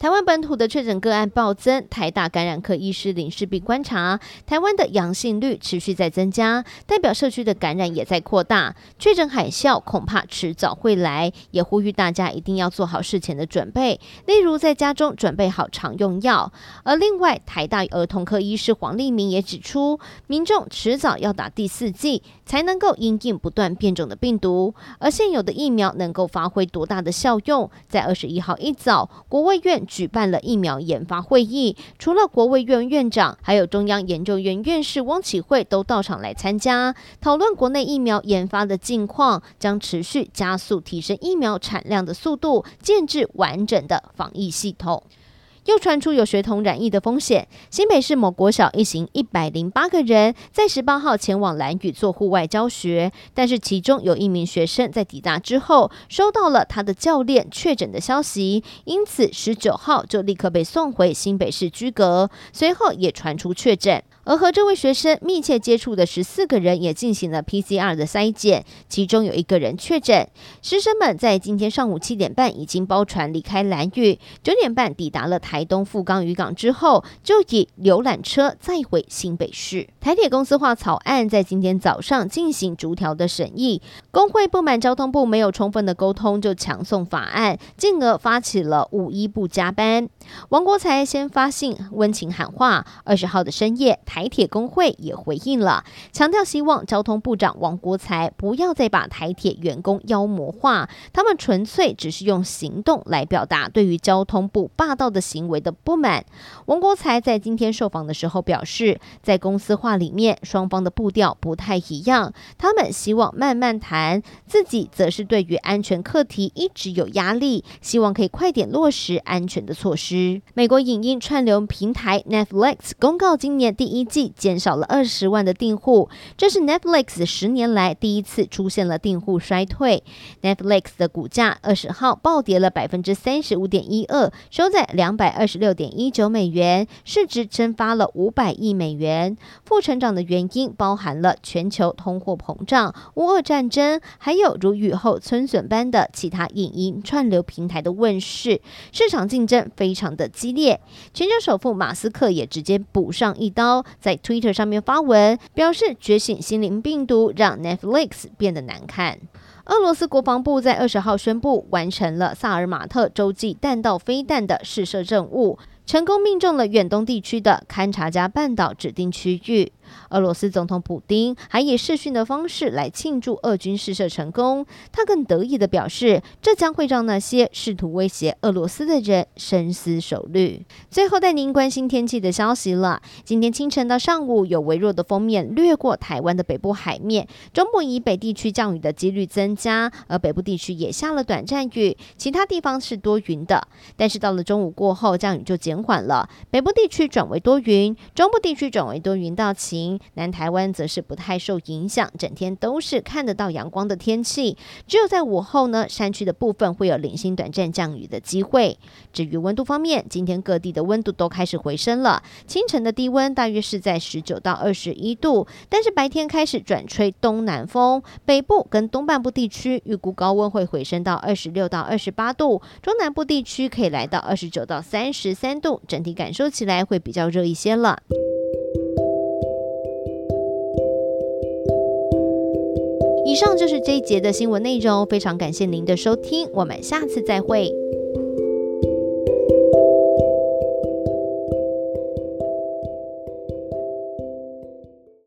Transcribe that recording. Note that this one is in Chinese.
台湾本土的确诊个案暴增，台大感染科医师林氏璧观察，台湾的阳性率持续在增加，代表社区的感染也在扩大，确诊海啸恐怕迟早会来，也呼吁大家一定要做好事前的准备，例如在家中准备好常用药。而另外，台大儿童科医师黄立明也指出，民众迟早要打第四剂，才能够因应不断变种的病毒，而现有的疫苗能够发挥多大的效用？在二十一号一早，国卫院。举办了疫苗研发会议，除了国卫院院长，还有中央研究院院士汪启慧都到场来参加，讨论国内疫苗研发的近况，将持续加速提升疫苗产量的速度，建制完整的防疫系统。又传出有学童染疫的风险。新北市某国小一行一百零八个人在十八号前往蓝屿做户外教学，但是其中有一名学生在抵达之后收到了他的教练确诊的消息，因此十九号就立刻被送回新北市居隔，随后也传出确诊。而和这位学生密切接触的十四个人也进行了 PCR 的筛检，其中有一个人确诊。师生们在今天上午七点半已经包船离开兰屿，九点半抵达了台东富冈渔港之后，就以游览车再回新北市。台铁公司化草案在今天早上进行逐条的审议，工会不满交通部没有充分的沟通就强送法案，进而发起了五一不加班。王国材先发信温情喊话，二十号的深夜台。铁工会也回应了，强调希望交通部长王国材不要再把台铁员工妖魔化，他们纯粹只是用行动来表达对于交通部霸道的行为的不满。王国材在今天受访的时候表示，在公司化里面，双方的步调不太一样，他们希望慢慢谈，自己则是对于安全课题一直有压力，希望可以快点落实安全的措施。美国影音串流平台 Netflix 公告今年第一季减少了二十万的订户，这是 Netflix 十年来第一次出现了订户衰退。Netflix 的股价二十号暴跌了百分之三十五点一二，收在两百二十六点一九美元，市值蒸发了五百亿美元。负成长的原因包含了全球通货膨胀、乌俄战争，还有如雨后春笋般的其他影音串流平台的问世，市场竞争非常的激烈。全球首富马斯克也直接补上一刀。在 Twitter 上面发文表示，觉醒心灵病毒让 Netflix 变得难看。俄罗斯国防部在二十号宣布完成了萨尔马特洲际弹道飞弹的试射任务，成功命中了远东地区的勘察加半岛指定区域。俄罗斯总统普丁还以视讯的方式来庆祝俄军试射成功，他更得意地表示，这将会让那些试图威胁俄罗斯的人深思熟虑。最后带您关心天气的消息了。今天清晨到上午有微弱的锋面掠过台湾的北部海面，中部以北地区降雨的几率增加，而北部地区也下了短暂雨，其他地方是多云的。但是到了中午过后，降雨就减缓了，北部地区转为多云，中部地区转为多云到晴。南台湾则是不太受影响，整天都是看得到阳光的天气。只有在午后呢，山区的部分会有零星短暂降雨的机会。至于温度方面，今天各地的温度都开始回升了。清晨的低温大约是在十九到二十一度，但是白天开始转吹东南风，北部跟东半部地区预估高温会回升到二十六到二十八度，中南部地区可以来到二十九到三十三度，整体感受起来会比较热一些了。以上就是这一节的新闻内容，非常感谢您的收听，我们下次再会。